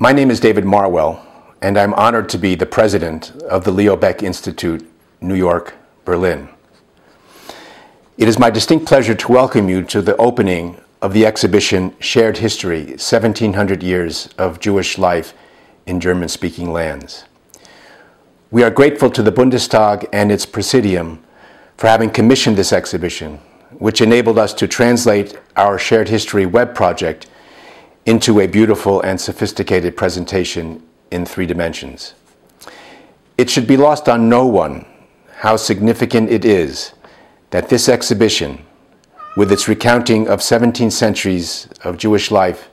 My name is David Marwell, and I'm honored to be the president of the Leo Baeck Institute, New York, Berlin. It is my distinct pleasure to welcome you to the opening of the exhibition Shared History 1700 Years of Jewish Life in German speaking lands. We are grateful to the Bundestag and its Presidium for having commissioned this exhibition, which enabled us to translate our shared history web project into a beautiful and sophisticated presentation in three dimensions. It should be lost on no one how significant it is that this exhibition, with its recounting of 17 centuries of Jewish life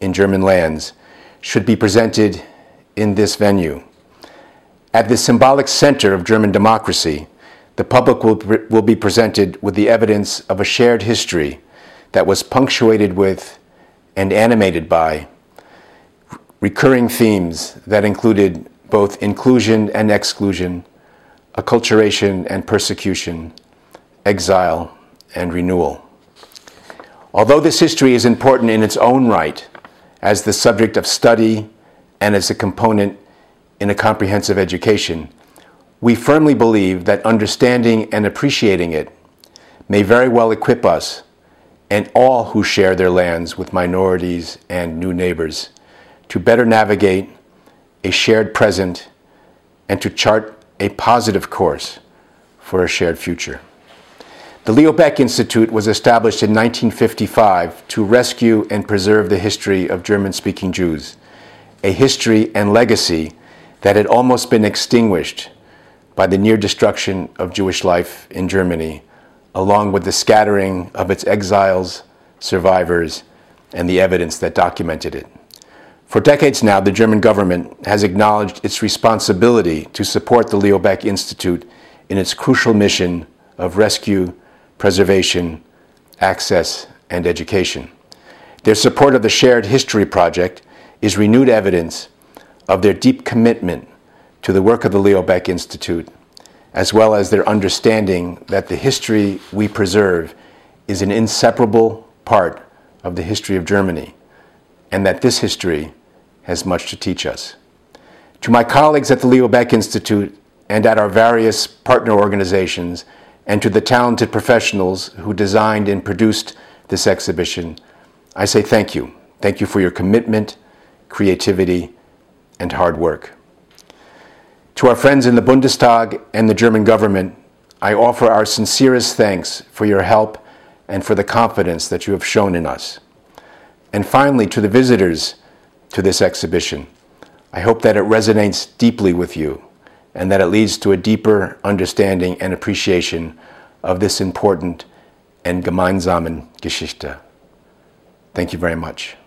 in German lands, should be presented in this venue at the symbolic center of German democracy, the public will, will be presented with the evidence of a shared history that was punctuated with and animated by recurring themes that included both inclusion and exclusion, acculturation and persecution, exile and renewal. Although this history is important in its own right as the subject of study and as a component in a comprehensive education, we firmly believe that understanding and appreciating it may very well equip us and all who share their lands with minorities and new neighbors to better navigate a shared present and to chart a positive course for a shared future. The Leo Baeck Institute was established in 1955 to rescue and preserve the history of German speaking Jews, a history and legacy that had almost been extinguished by the near destruction of Jewish life in Germany, along with the scattering of its exiles, survivors, and the evidence that documented it. For decades now, the German government has acknowledged its responsibility to support the Leo Institute in its crucial mission of rescue, preservation, access, and education. Their support of the Shared History Project is renewed evidence of their deep commitment to the work of the Leo Baeck Institute, as well as their understanding that the history we preserve is an inseparable part of the history of Germany, and that this history has much to teach us. To my colleagues at the Leo Baeck Institute and at our various partner organizations, and to the talented professionals who designed and produced this exhibition, I say thank you. Thank you for your commitment, creativity, and hard work. To our friends in the Bundestag and the German government, I offer our sincerest thanks for your help and for the confidence that you have shown in us. And finally, to the visitors to this exhibition, I hope that it resonates deeply with you and that it leads to a deeper understanding and appreciation of this important and gemeinsamen Geschichte. Thank you very much.